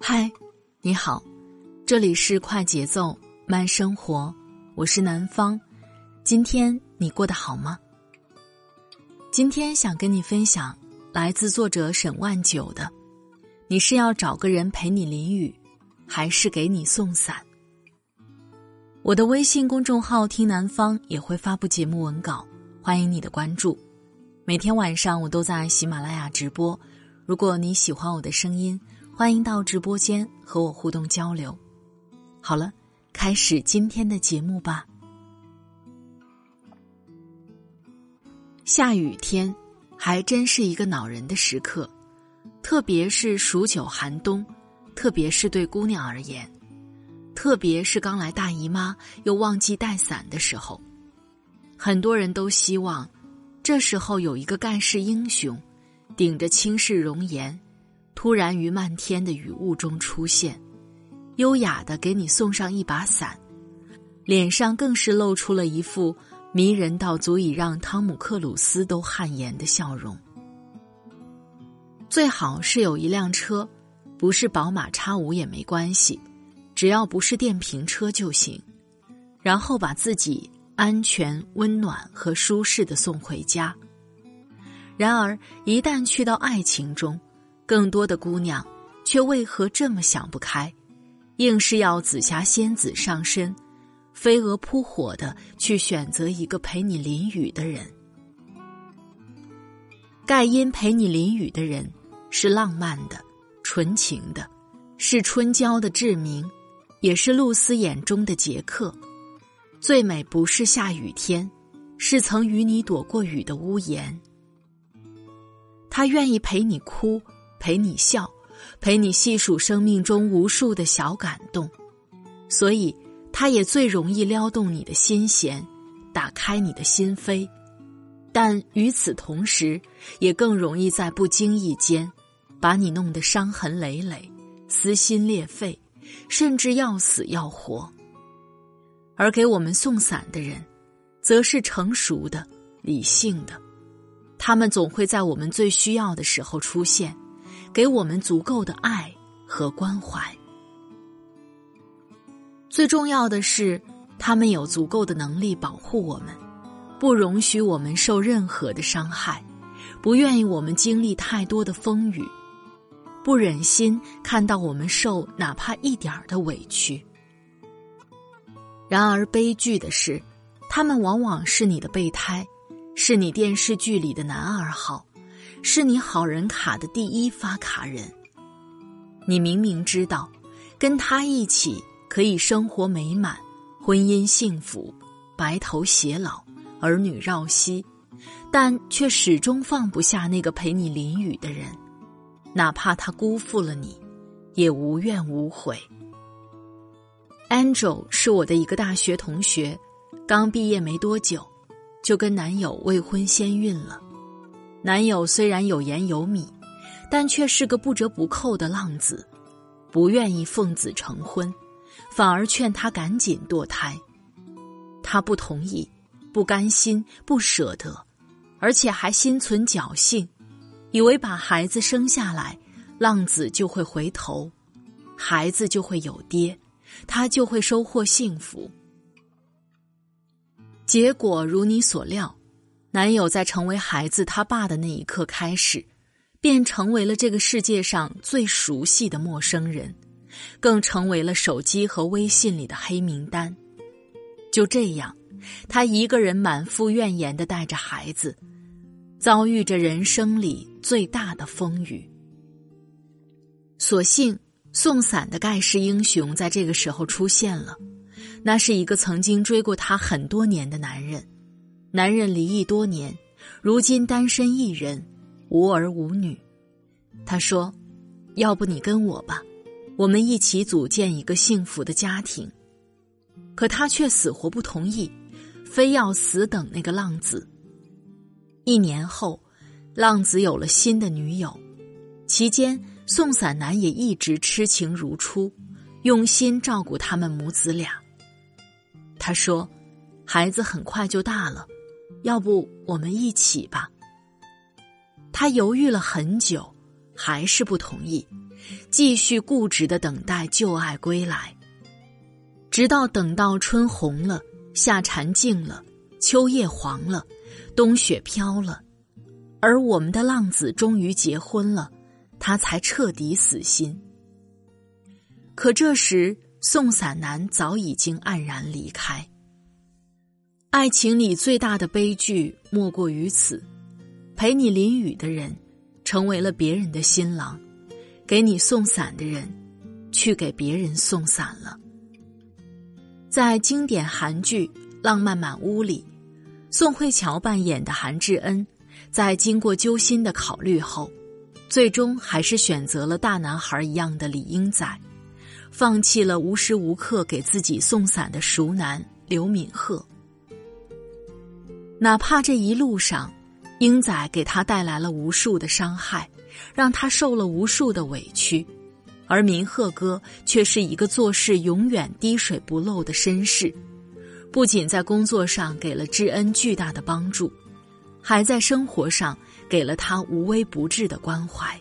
嗨，你好，这里是快节奏慢生活，我是南方。今天你过得好吗？今天想跟你分享来自作者沈万九的：你是要找个人陪你淋雨。还是给你送伞。我的微信公众号“听南方”也会发布节目文稿，欢迎你的关注。每天晚上我都在喜马拉雅直播，如果你喜欢我的声音，欢迎到直播间和我互动交流。好了，开始今天的节目吧。下雨天，还真是一个恼人的时刻，特别是数九寒冬。特别是对姑娘而言，特别是刚来大姨妈又忘记带伞的时候，很多人都希望这时候有一个盖世英雄，顶着倾世容颜，突然于漫天的雨雾中出现，优雅的给你送上一把伞，脸上更是露出了一副迷人到足以让汤姆克鲁斯都汗颜的笑容。最好是有一辆车。不是宝马叉五也没关系，只要不是电瓶车就行。然后把自己安全、温暖和舒适的送回家。然而，一旦去到爱情中，更多的姑娘却为何这么想不开，硬是要紫霞仙子上身，飞蛾扑火的去选择一个陪你淋雨的人。盖因陪你淋雨的人是浪漫的。纯情的，是春娇的志明，也是露丝眼中的杰克。最美不是下雨天，是曾与你躲过雨的屋檐。他愿意陪你哭，陪你笑，陪你细数生命中无数的小感动，所以他也最容易撩动你的心弦，打开你的心扉。但与此同时，也更容易在不经意间。把你弄得伤痕累累、撕心裂肺，甚至要死要活。而给我们送伞的人，则是成熟的、理性的，他们总会在我们最需要的时候出现，给我们足够的爱和关怀。最重要的是，他们有足够的能力保护我们，不容许我们受任何的伤害，不愿意我们经历太多的风雨。不忍心看到我们受哪怕一点儿的委屈。然而悲剧的是，他们往往是你的备胎，是你电视剧里的男二号，是你好人卡的第一发卡人。你明明知道，跟他一起可以生活美满，婚姻幸福，白头偕老，儿女绕膝，但却始终放不下那个陪你淋雨的人。哪怕他辜负了你，也无怨无悔。Angel 是我的一个大学同学，刚毕业没多久，就跟男友未婚先孕了。男友虽然有颜有米，但却是个不折不扣的浪子，不愿意奉子成婚，反而劝她赶紧堕胎。她不同意，不甘心，不舍得，而且还心存侥幸。以为把孩子生下来，浪子就会回头，孩子就会有爹，他就会收获幸福。结果如你所料，男友在成为孩子他爸的那一刻开始，便成为了这个世界上最熟悉的陌生人，更成为了手机和微信里的黑名单。就这样，他一个人满腹怨言的带着孩子。遭遇着人生里最大的风雨，所幸送伞的盖世英雄在这个时候出现了。那是一个曾经追过她很多年的男人，男人离异多年，如今单身一人，无儿无女。他说：“要不你跟我吧，我们一起组建一个幸福的家庭。”可他却死活不同意，非要死等那个浪子。一年后，浪子有了新的女友，期间宋伞男也一直痴情如初，用心照顾他们母子俩。他说：“孩子很快就大了。”要不我们一起吧？他犹豫了很久，还是不同意，继续固执的等待旧爱归来。直到等到春红了，夏蝉静了，秋叶黄了，冬雪飘了，而我们的浪子终于结婚了，他才彻底死心。可这时，宋伞男早已经黯然离开。爱情里最大的悲剧莫过于此：陪你淋雨的人，成为了别人的新郎；给你送伞的人，去给别人送伞了。在经典韩剧《浪漫满屋》里，宋慧乔扮演的韩智恩，在经过揪心的考虑后，最终还是选择了大男孩一样的李英仔，放弃了无时无刻给自己送伞的熟男刘敏赫。哪怕这一路上，英仔给他带来了无数的伤害，让他受了无数的委屈，而明赫哥却是一个做事永远滴水不漏的绅士，不仅在工作上给了知恩巨大的帮助，还在生活上给了他无微不至的关怀。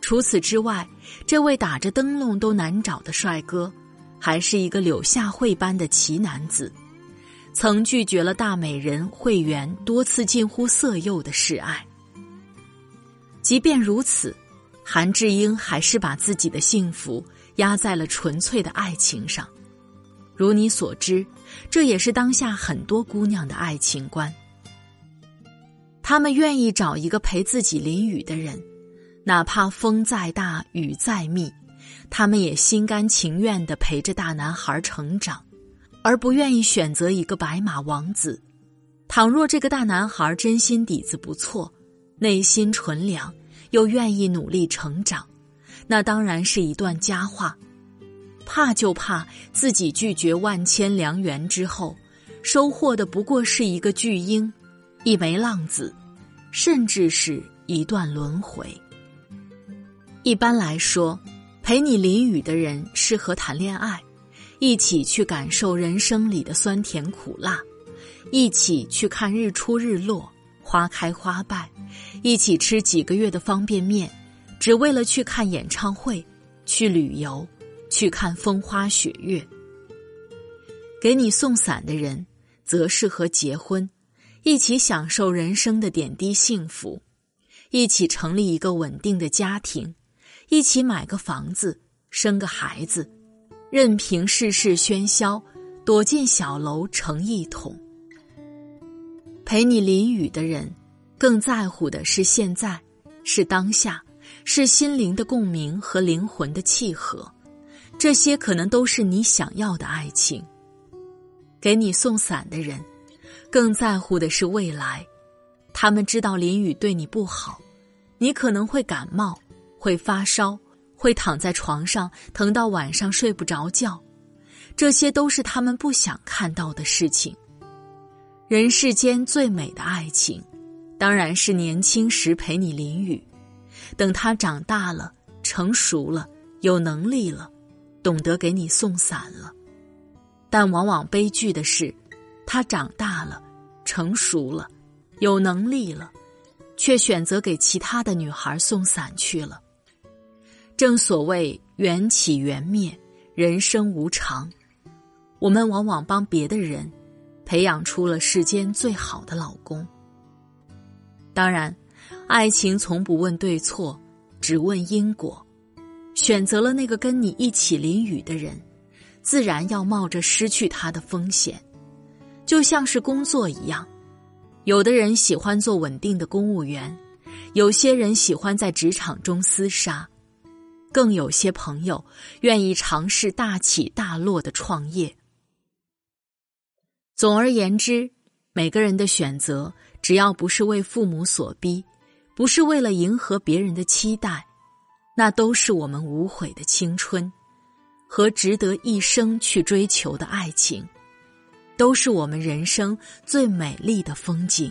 除此之外，这位打着灯笼都难找的帅哥，还是一个柳下惠般的奇男子。曾拒绝了大美人惠媛多次近乎色诱的示爱。即便如此，韩志英还是把自己的幸福压在了纯粹的爱情上。如你所知，这也是当下很多姑娘的爱情观。他们愿意找一个陪自己淋雨的人，哪怕风再大雨再密，他们也心甘情愿的陪着大男孩成长。而不愿意选择一个白马王子。倘若这个大男孩真心底子不错，内心纯良，又愿意努力成长，那当然是一段佳话。怕就怕自己拒绝万千良缘之后，收获的不过是一个巨婴，一枚浪子，甚至是一段轮回。一般来说，陪你淋雨的人适合谈恋爱。一起去感受人生里的酸甜苦辣，一起去看日出日落、花开花败，一起吃几个月的方便面，只为了去看演唱会、去旅游、去看风花雪月。给你送伞的人，则适合结婚，一起享受人生的点滴幸福，一起成立一个稳定的家庭，一起买个房子、生个孩子。任凭世事喧嚣，躲进小楼成一统。陪你淋雨的人，更在乎的是现在，是当下，是心灵的共鸣和灵魂的契合。这些可能都是你想要的爱情。给你送伞的人，更在乎的是未来。他们知道淋雨对你不好，你可能会感冒，会发烧。会躺在床上疼到晚上睡不着觉，这些都是他们不想看到的事情。人世间最美的爱情，当然是年轻时陪你淋雨，等他长大了、成熟了、有能力了，懂得给你送伞了。但往往悲剧的是，他长大了、成熟了、有能力了，却选择给其他的女孩送伞去了。正所谓缘起缘灭，人生无常。我们往往帮别的人培养出了世间最好的老公。当然，爱情从不问对错，只问因果。选择了那个跟你一起淋雨的人，自然要冒着失去他的风险。就像是工作一样，有的人喜欢做稳定的公务员，有些人喜欢在职场中厮杀。更有些朋友愿意尝试大起大落的创业。总而言之，每个人的选择，只要不是为父母所逼，不是为了迎合别人的期待，那都是我们无悔的青春，和值得一生去追求的爱情，都是我们人生最美丽的风景。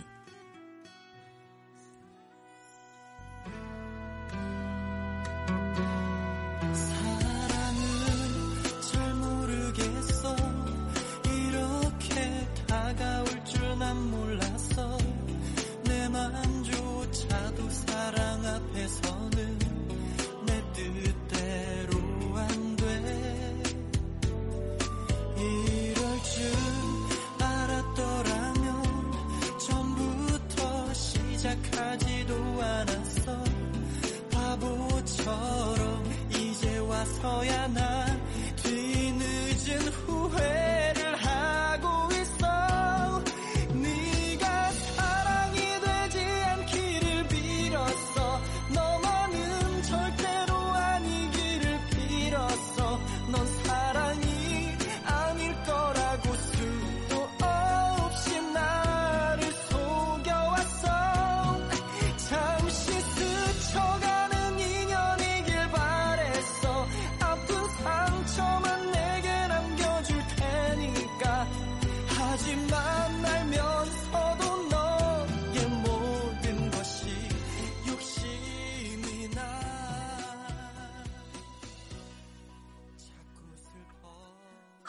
好呀，那。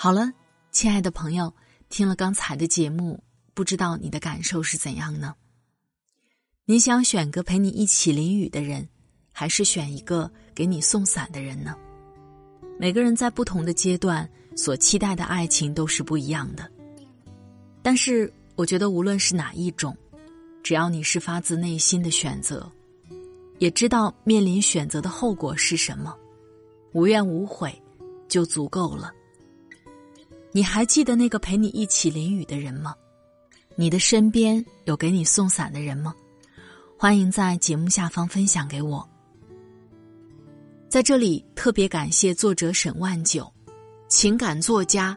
好了，亲爱的朋友，听了刚才的节目，不知道你的感受是怎样呢？你想选个陪你一起淋雨的人，还是选一个给你送伞的人呢？每个人在不同的阶段所期待的爱情都是不一样的。但是，我觉得无论是哪一种，只要你是发自内心的选择，也知道面临选择的后果是什么，无怨无悔，就足够了。你还记得那个陪你一起淋雨的人吗？你的身边有给你送伞的人吗？欢迎在节目下方分享给我。在这里特别感谢作者沈万九，情感作家，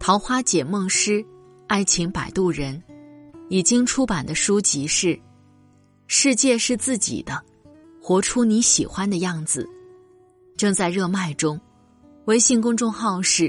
桃花解梦师，爱情摆渡人。已经出版的书籍是《世界是自己的，活出你喜欢的样子》，正在热卖中。微信公众号是。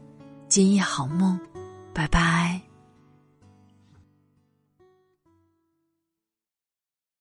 今夜好梦，拜拜。